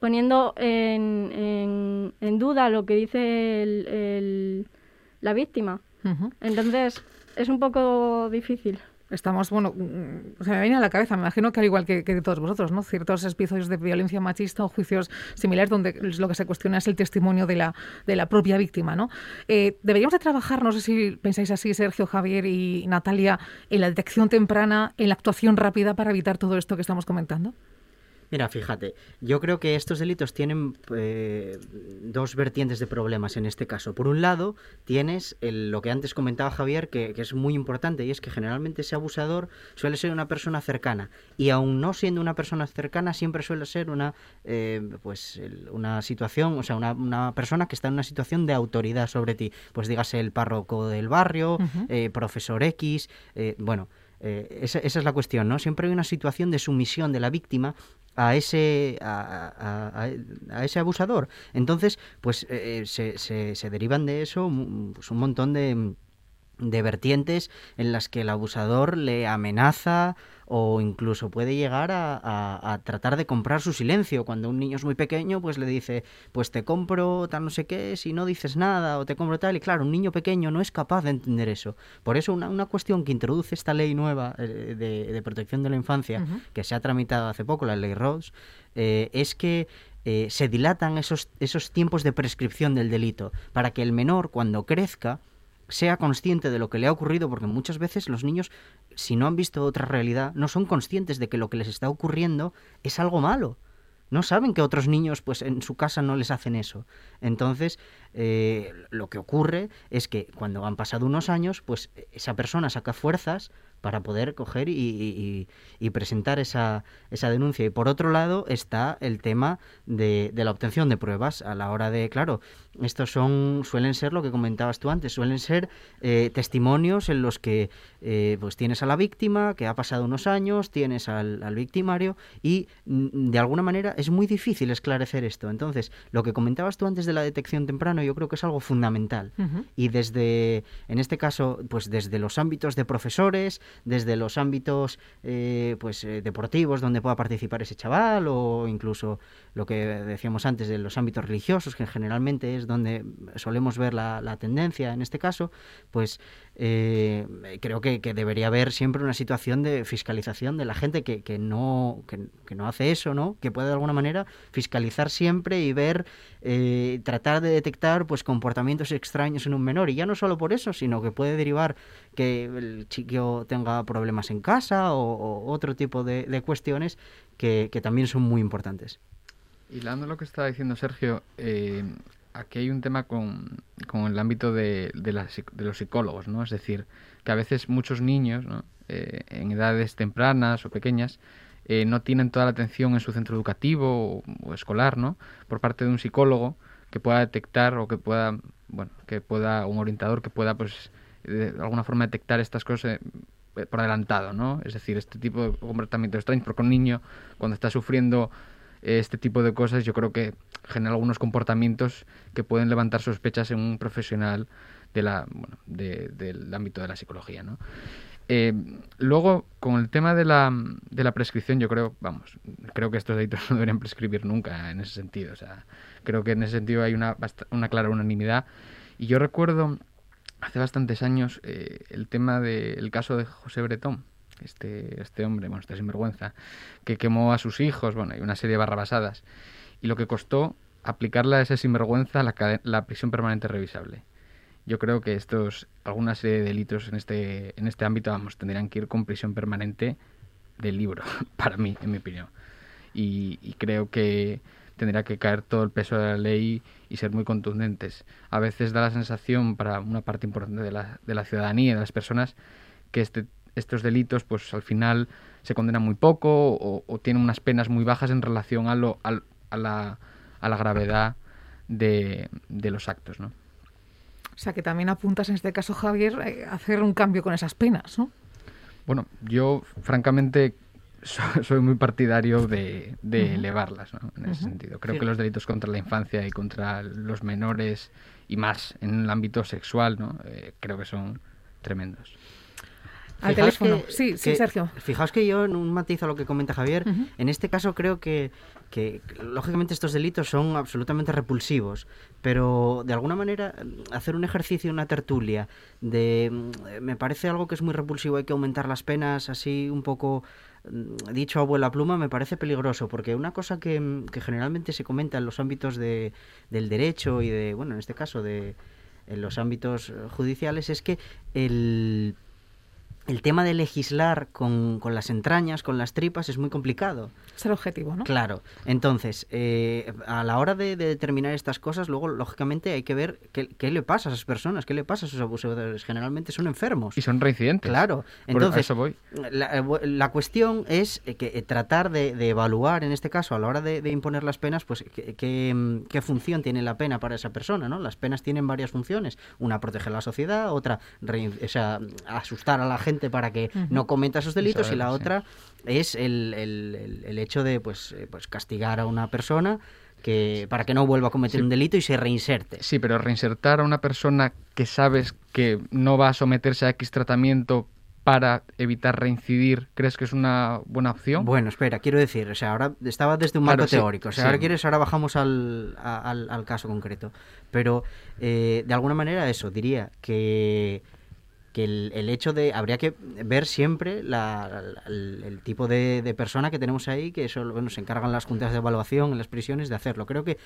poniendo en, en, en duda lo que dice el- el- la víctima. Entonces, es un poco difícil. Estamos, bueno, mm, se me viene a la cabeza, me imagino que al igual que, que todos vosotros, ¿no? Ciertos episodios de violencia machista o juicios similares donde lo que se cuestiona es el testimonio de la, de la propia víctima, ¿no? Eh, deberíamos de trabajar, no sé si pensáis así, Sergio, Javier y Natalia, en la detección temprana, en la actuación rápida para evitar todo esto que estamos comentando. Mira, fíjate, yo creo que estos delitos tienen eh, dos vertientes de problemas en este caso. Por un lado, tienes el- lo que antes comentaba Javier, que, que es muy importante, y es que generalmente ese abusador suele ser una persona cercana. Y aun no siendo una persona cercana, siempre suele ser una, eh, pues, una situación, o sea, una, una persona que está en una situación de autoridad sobre ti. Pues dígase el párroco del barrio, Ujú. eh, profesor X, eh, bueno. eh, esa, esa es la cuestión, ¿no? Siempre hay una situación de sumisión de la víctima a ese a, a- ese abusador. Entonces, pues eh, se, se- se derivan de eso mm, pues, un montón de, de vertientes en las que el abusador le amenaza o incluso puede llegar a, a- a tratar de comprar su silencio. Cuando un niño es muy pequeño, pues le dice, pues te compro tal no sé qué, si no dices nada, o te compro tal. Y claro, un niño pequeño no es capaz de entender eso. Por eso una, una cuestión que introduce esta ley nueva eh, de, de protección de la infancia, que se ha tramitado hace poco, la ley Rhodes, eh, es que eh, se dilatan esos, esos tiempos de prescripción del delito para que el menor, cuando crezca, sea consciente de lo que le ha ocurrido, porque muchas veces los niños, si no han visto otra realidad, no son conscientes de que lo que les está ocurriendo es algo malo. No saben que otros niños, pues en su casa no les hacen eso. Entonces, eh, lo que ocurre es que cuando han pasado unos años, pues esa persona saca fuerzas para poder coger y, y- y- presentar esa, esa denuncia. Y por otro lado está el tema de, de la obtención de pruebas a la hora de, claro, estos son, suelen ser lo que comentabas tú antes, suelen ser eh, testimonios en los que eh, pues tienes a la víctima, que ha pasado unos años, tienes al, al victimario y mm, de alguna manera es muy difícil esclarecer esto. Entonces, lo que comentabas tú antes de la detección temprano, yo creo que es algo fundamental y desde, en este caso, pues desde los ámbitos de profesores, desde los ámbitos eh, pues eh, deportivos donde pueda participar ese chaval o incluso lo que decíamos antes de los ámbitos religiosos, que generalmente es donde solemos ver la, tendencia en este caso, pues eh, creo que, debería haber siempre una situación de fiscalización de la gente que, que no, que, no hace eso, ¿no? Que puede de alguna manera fiscalizar siempre y ver, eh, tratar de detectar pues comportamientos extraños en un menor. Y ya no solo por eso, sino que puede derivar que el chico tenga problemas en casa o, otro tipo de, cuestiones que, que también son muy importantes. Hilando lo que estaba diciendo Sergio, eh, aquí hay un tema con, con el ámbito de, de, de los psicólogos, ¿no? Es decir, que a veces muchos niños, ¿no? Eh, en edades tempranas o pequeñas, eh, no tienen toda la atención en su centro educativo o, escolar, ¿no? Por parte de un psicólogo que pueda detectar o que pueda, bueno, que pueda, un orientador que pueda, pues, de alguna forma detectar estas cosas eh, por adelantado, ¿no? Es decir, este tipo de comportamientos extraños, porque un niño cuando está sufriendo este tipo de cosas, yo creo que genera algunos comportamientos que pueden levantar sospechas en un profesional de la, bueno, de- del ámbito de la psicología, ¿no? Eh, luego, con el tema de la, de la prescripción, yo creo, vamos, creo que estos delitos no deberían prescribir nunca en ese sentido. O sea, creo que en ese sentido hay una, una clara unanimidad. Y yo recuerdo hace bastantes años eh, el tema del caso de José Bretón, este, este hombre, bueno, este sinvergüenza, que quemó a sus hijos, bueno, y una serie de barrabasadas. Y lo que costó aplicarle a ese sinvergüenza la, la prisión permanente revisable. Yo creo que estos, alguna serie de delitos en este, en este ámbito, vamos, tendrían que ir con prisión permanente del libro, para mí, en mi opinión. Y, y creo que tendría que caer todo el peso de la ley y ser muy contundentes. A veces da la sensación para una parte importante de la, de la ciudadanía, de las personas, que este, estos delitos, pues al final se condenan muy poco o, o tienen unas penas muy bajas en relación a, lo, al- a, la, a la gravedad de, de los actos, ¿no? O sea que también apuntas en este caso, Javier, eh, a hacer un cambio con esas penas, ¿no? Bueno, yo francamente so- soy muy partidario de, elevarlas, ¿no? En ese sentido. Creo Sí. que los delitos contra la infancia y contra los menores y más en el ámbito sexual, ¿no? Eh, creo que son tremendos. Al Fijaos teléfono. que- sí, Sergio. Fijaos que yo, en un matiz a lo que comenta Javier, en este caso creo que, que, lógicamente, estos delitos son absolutamente repulsivos, pero de alguna manera hacer un ejercicio, una tertulia, de mm, me parece algo que es muy repulsivo, hay que aumentar las penas, así un poco mm, dicho a abuela pluma, me parece peligroso, porque una cosa que, mm, que generalmente se comenta en los ámbitos de, del derecho y de, bueno, en este caso, de en los ámbitos judiciales, es que el el tema de legislar con, con las entrañas, con las tripas, es muy complicado. Es el objetivo, ¿no? Claro. Entonces, eh, a la hora de, de determinar estas cosas, luego, lógicamente, hay que ver qué, qué le pasa a esas personas, qué le pasa a esos abusadores. Generalmente son enfermos. Y son reincidentes. Claro. Entonces, a eso voy. La, eh, la cuestión es que eh, tratar de, de evaluar, en este caso, a la hora de, de imponer las penas, pues qué, qué, mm, qué función tiene la pena para esa persona, ¿no? Las penas tienen varias funciones. Una, proteger la sociedad, otra, rein- o sea, asustar a la gente para que no cometa esos delitos, y la sí. otra es el, el- el- el hecho de, pues, eh, pues, castigar a una persona que para que no vuelva a cometer Sí. un delito y se reinserte. Sí, pero reinsertar a una persona que sabes que no va a someterse a X tratamiento para evitar reincidir, ¿crees que es una buena opción? Bueno, espera, quiero decir, o sea, ahora estaba desde un Claro, marco sí, teórico, o sea, sí. ahora quieres, ahora bajamos al, al, al caso concreto. Pero, eh, de alguna manera, eso, diría que, que el, el hecho de, habría que ver siempre la- el tipo de, de persona que tenemos ahí, que eso bueno, se encargan las juntas de evaluación en las prisiones de hacerlo. Creo que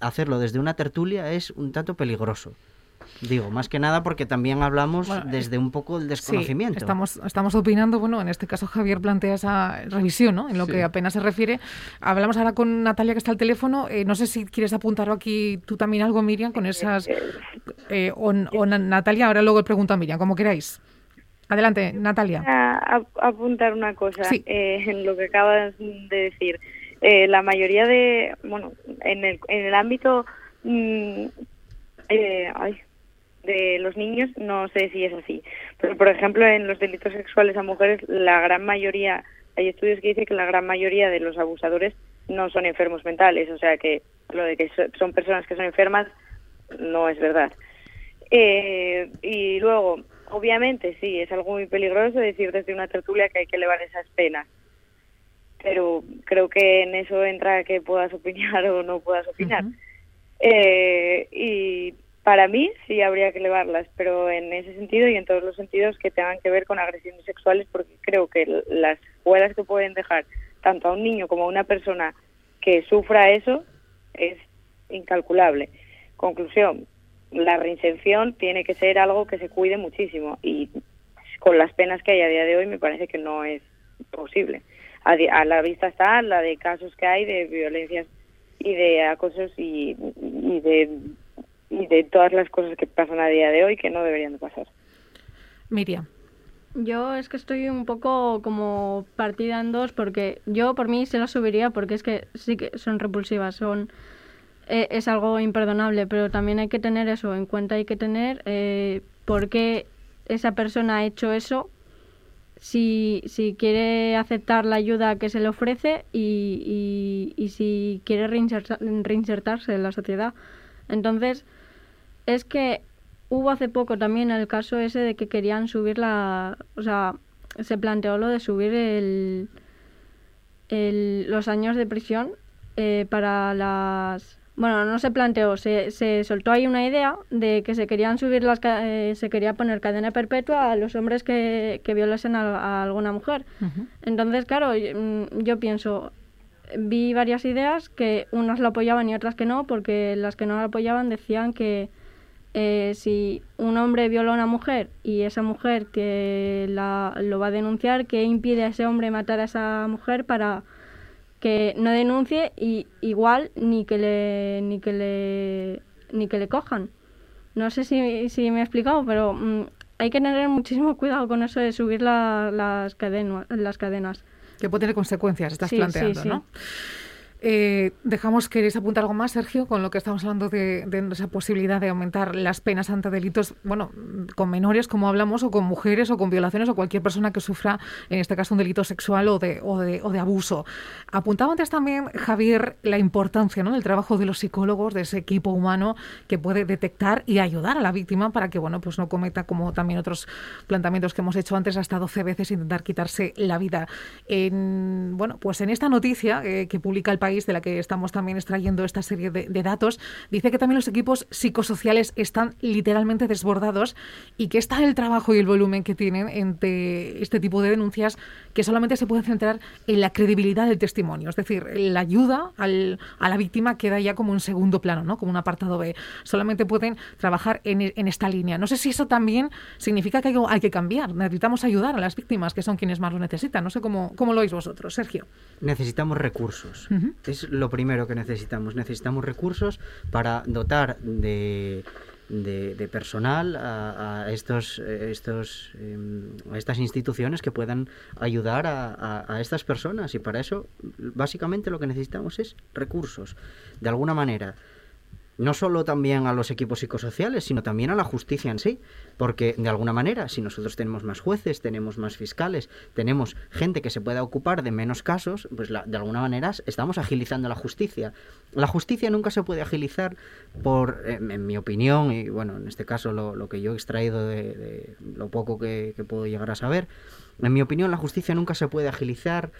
hacerlo desde una tertulia es un tanto peligroso. Digo, más que nada porque también hablamos Bueno, desde un poco el desconocimiento. Sí, estamos, estamos opinando, bueno, en este caso Javier plantea esa revisión, ¿no? En lo Sí. que apenas se refiere. Hablamos ahora con Natalia que está al teléfono. Eh, no sé si quieres apuntarlo aquí tú también algo, Miriam, con esas... eh, o, o Na- Natalia, ahora luego pregunto a Miriam, como queráis. Adelante, Natalia. a, a- apuntar una cosa Sí. eh, en lo que acabas de decir. Eh, la mayoría de, bueno, en el, en el ámbito mm, eh, ay, de los niños, no sé si es así, pero por ejemplo en los delitos sexuales a mujeres, la gran mayoría, hay estudios que dicen que la gran mayoría de los abusadores no son enfermos mentales, o sea que lo de que so- son personas que son enfermas no es verdad. Eh, y luego, obviamente, sí, es algo muy peligroso decir desde una tertulia que hay que elevar esas penas. Pero creo que en eso entra que puedas opinar o no puedas opinar. Eh, y para mí sí habría que elevarlas, pero en ese sentido y en todos los sentidos que tengan que ver con agresiones sexuales, porque creo que las escuelas que pueden dejar tanto a un niño como a una persona que sufra eso es incalculable. Conclusión, la reinserción tiene que ser algo que se cuide muchísimo y con las penas que hay a día de hoy me parece que no es posible. A, a la vista está la de casos que hay de violencias y de acosos y, y de y de todas las cosas que pasan a día de hoy que no deberían de pasar. Miriam. Yo es que estoy un poco como partida en dos porque yo por mí se las subiría porque es que sí que son repulsivas, son eh, es algo imperdonable, pero también hay que tener eso en cuenta, hay que tener eh, por qué esa persona ha hecho eso, si, si quiere aceptar la ayuda que se le ofrece y, y, y si quiere reinserta- reinsertarse en la sociedad. Entonces, es que hubo hace poco también el caso ese de que querían subir la... O sea, se planteó lo de subir el, el- los años de prisión eh, para las bueno, no se planteó, se, se soltó ahí una idea de que se querían subir las, eh, se quería poner cadena perpetua a los hombres que, que violasen a, a alguna mujer. Entonces, claro, mm, yo pienso, vi varias ideas que unas lo apoyaban y otras que no, porque las que no lo apoyaban decían que eh, si un hombre viola a una mujer y esa mujer que la, lo va a denunciar, ¿qué impide a ese hombre matar a esa mujer para que no denuncie y igual ni que le ni que le ni que le cojan? No sé si, si me he explicado, pero mm, hay que tener muchísimo cuidado con eso de subir la- las, cadena- las cadenas. Que puede tener consecuencias, estás Sí, sí, planteando, sí. ¿no? Eh, dejamos, ¿queréis apuntar algo más, Sergio, con lo que estamos hablando de, esa posibilidad de aumentar las penas ante delitos, bueno, con menores, como hablamos, o con mujeres, o con violaciones, o cualquier persona que sufra, en este caso, un delito sexual o de, o de, o de abuso? Apuntaba antes también, Javier, la importancia ¿no? del trabajo de los psicólogos, de ese equipo humano que puede detectar y ayudar a la víctima para que, bueno, pues no cometa, como también otros planteamientos que hemos hecho antes, hasta 12 veces intentar quitarse la vida. En, bueno, pues en esta noticia eh, que publica el país, de la que estamos también extrayendo esta serie de, de datos, dice que también los equipos psicosociales están literalmente desbordados y que está el trabajo y el volumen que tienen entre este tipo de denuncias que solamente se puede centrar en la credibilidad del testimonio. Es decir, la ayuda al- a la víctima queda ya como un segundo plano, ¿no? como un apartado B. Solamente pueden trabajar en, en esta línea. No sé si eso también significa que hay, hay que cambiar. Necesitamos ayudar a las víctimas, que son quienes más lo necesitan. No sé cómo, cómo lo veis vosotros, Sergio. Necesitamos recursos. Es lo primero que necesitamos. Necesitamos recursos para dotar de, de, de personal a, estos, estos, em, estas instituciones que puedan ayudar a estas personas. Y para eso, básicamente, lo que necesitamos es recursos. De alguna manera, no solo también a los equipos psicosociales, sino también a la justicia en sí, porque de alguna manera, si nosotros tenemos más jueces, tenemos más fiscales, tenemos gente que se pueda ocupar de menos casos, pues la- de alguna manera estamos agilizando la justicia. La justicia nunca se puede agilizar por, en, mi opinión, y bueno, en este caso lo, lo que yo he extraído de, lo poco que puedo llegar a saber, en mi opinión la justicia nunca se puede agilizar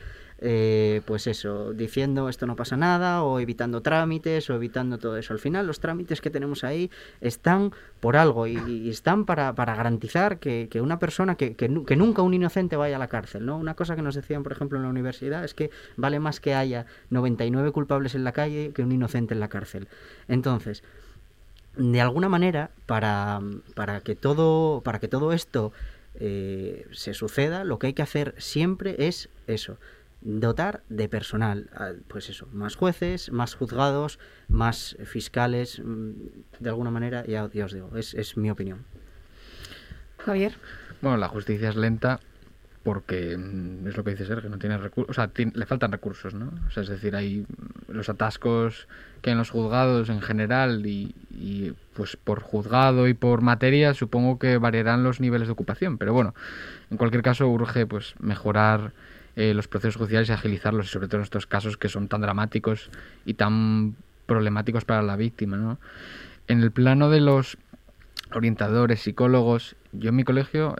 eh, pues eso, diciendo esto no pasa nada o evitando trámites o evitando todo eso. Al final los trámites que tenemos ahí están por algo y, están para, para garantizar que, que una persona, que, que nunca un inocente vaya a la cárcel. ¿no? Una cosa que nos decían, por ejemplo, en la universidad es que vale más que haya 99 culpables en la calle que un inocente en la cárcel. Entonces, de alguna manera, para, para, que, todo, para que todo esto eh, se suceda, lo que hay que hacer siempre es eso, dotar de personal, ah, pues eso, más jueces, más juzgados, más fiscales, mm, de alguna manera, ya, ya os digo, es, es mi opinión. Javier. Bueno, la justicia es lenta porque mm, es lo que dice Sergio, no tiene recursos, o sea, le faltan recursos, ¿no? O sea, es decir, hay mm, los atascos que hay en los juzgados en general y, y, pues por juzgado y por materia supongo que variarán los niveles de ocupación, pero bueno, en cualquier caso urge pues mejorar eh, los procesos judiciales y agilizarlos, y sobre todo en estos casos que son tan dramáticos y tan problemáticos para la víctima, ¿no? En el plano de los orientadores, psicólogos, yo en mi colegio,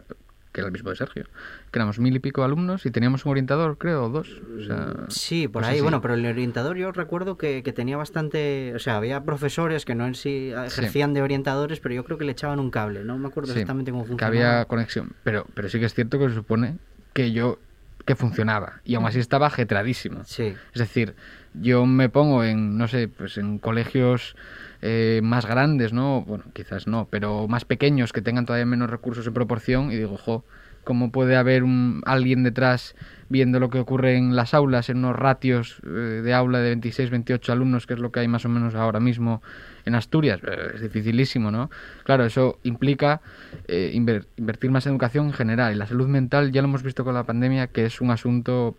que era el mismo de Sergio, que éramos mil y pico alumnos y teníamos un orientador, creo, dos. O sea, Sí, por pues ahí, así. bueno, pero el orientador yo recuerdo que, que tenía bastante, o sea, había profesores que no en sí ejercían de orientadores, pero yo creo que le echaban un cable, no me acuerdo Sí, exactamente cómo que funcionaba. había conexión, pero, pero sí que es cierto que se supone que yo que funcionaba y aún así estaba ajetradísimo. Sí. Es decir, yo me pongo en, no sé, pues en colegios eh, más grandes, ¿no? Bueno, quizás no, pero más pequeños que tengan todavía menos recursos en proporción y digo, jo, ¿cómo puede haber un, alguien detrás viendo lo que ocurre en las aulas, en unos ratios eh, de aula de 26, 28 alumnos, que es lo que hay más o menos ahora mismo en Asturias? Es dificilísimo, ¿no? Claro, eso implica eh, inver- invertir más en educación en general y la salud mental ya lo hemos visto con la pandemia que es un asunto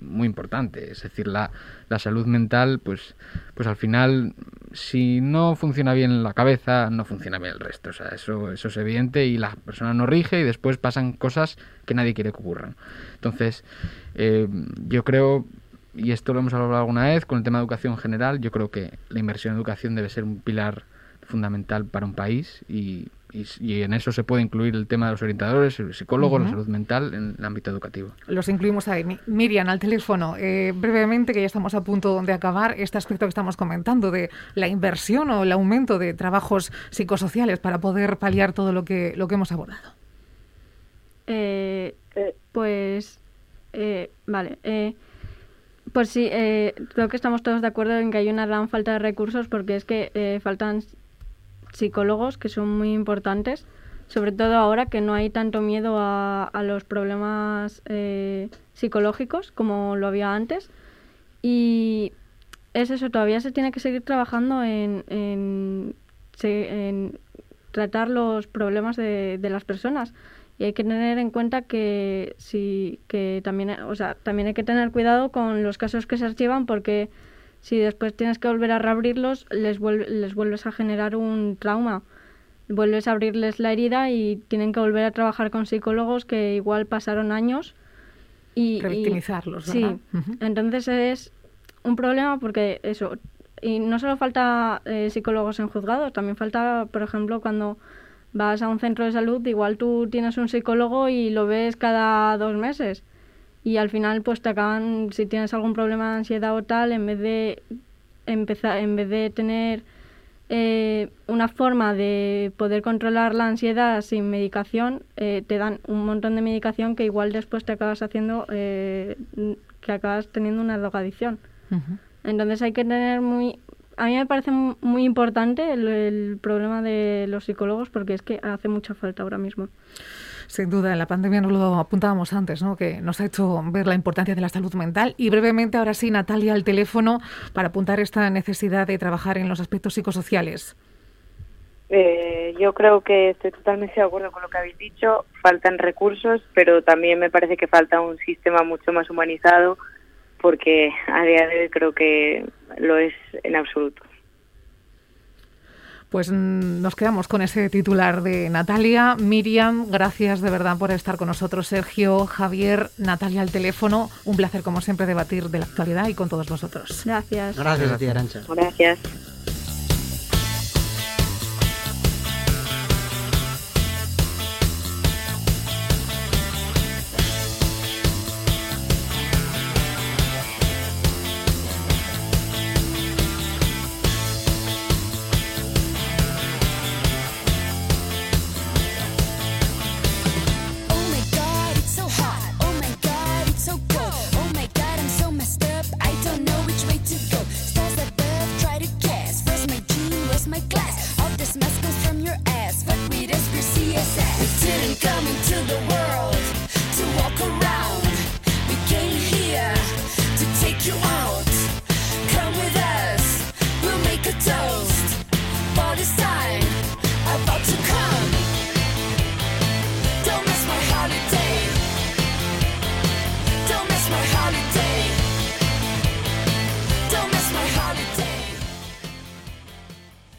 muy importante. Es decir, la, la salud mental, pues, pues al final, si no funciona bien la cabeza, no funciona bien el resto. O sea, eso, eso es evidente y la persona no rige y después pasan cosas que nadie quiere que ocurran. Entonces, eh, yo creo, y esto lo hemos hablado alguna vez con el tema de educación en general, yo creo que la inversión en educación debe ser un pilar fundamental para un país y, y, en eso se puede incluir el tema de los orientadores, el psicólogo, la salud mental en el ámbito educativo. Los incluimos ahí. Mi- Miriam, al teléfono, eh, brevemente, que ya estamos a punto de acabar, este aspecto que estamos comentando de la inversión o el aumento de trabajos psicosociales para poder paliar todo lo que, lo que hemos abordado. Eh, pues, eh, vale. Pues sí, eh, creo que estamos todos de acuerdo en que hay una gran falta de recursos porque es que eh, faltan psicólogos que son muy importantes, sobre todo ahora que no hay tanto miedo a, a los problemas eh, psicológicos como lo había antes. Y es eso, todavía se tiene que seguir trabajando en, en, en tratar los problemas de, de las personas. Y hay que tener en cuenta que sí, que también, o sea, también hay que tener cuidado con los casos que se archivan porque si después tienes que volver a reabrirlos, les, vuel- les vuelves a generar un trauma. Vuelves a abrirles la herida y tienen que volver a trabajar con psicólogos que igual pasaron años y... y- Revictimizarlos, Sí, entonces es un problema porque eso, y no solo falta eh, psicólogos en juzgados, también falta, por ejemplo, cuando vas a un centro de salud, igual tú tienes un psicólogo y lo ves cada dos meses. Y al final, pues te acaban, si tienes algún problema de ansiedad o tal, en vez de empezar, en vez de tener eh, una forma de poder controlar la ansiedad sin medicación, eh, te dan un montón de medicación que igual después te acabas haciendo, eh, que acabas teniendo una drogadicción. Entonces hay que tener muy... A mí me parece mu- muy importante el, el problema de los psicólogos porque es que hace mucha falta ahora mismo. Sin duda, en la pandemia nos lo apuntábamos antes, ¿no? que nos ha hecho ver la importancia de la salud mental. Y brevemente, ahora sí, Natalia, al teléfono para apuntar esta necesidad de trabajar en los aspectos psicosociales. Eh, yo creo que estoy totalmente de acuerdo con lo que habéis dicho. Faltan recursos, pero también me parece que falta un sistema mucho más humanizado, porque a día de hoy creo que lo es en absoluto. Pues mm, nos quedamos con ese titular de Natalia. Miriam, gracias de verdad por estar con nosotros. Sergio, Javier, Natalia al teléfono. Un placer, como siempre, debatir de la actualidad y con todos vosotros. Gracias. Gracias a ti, Arancha. Gracias.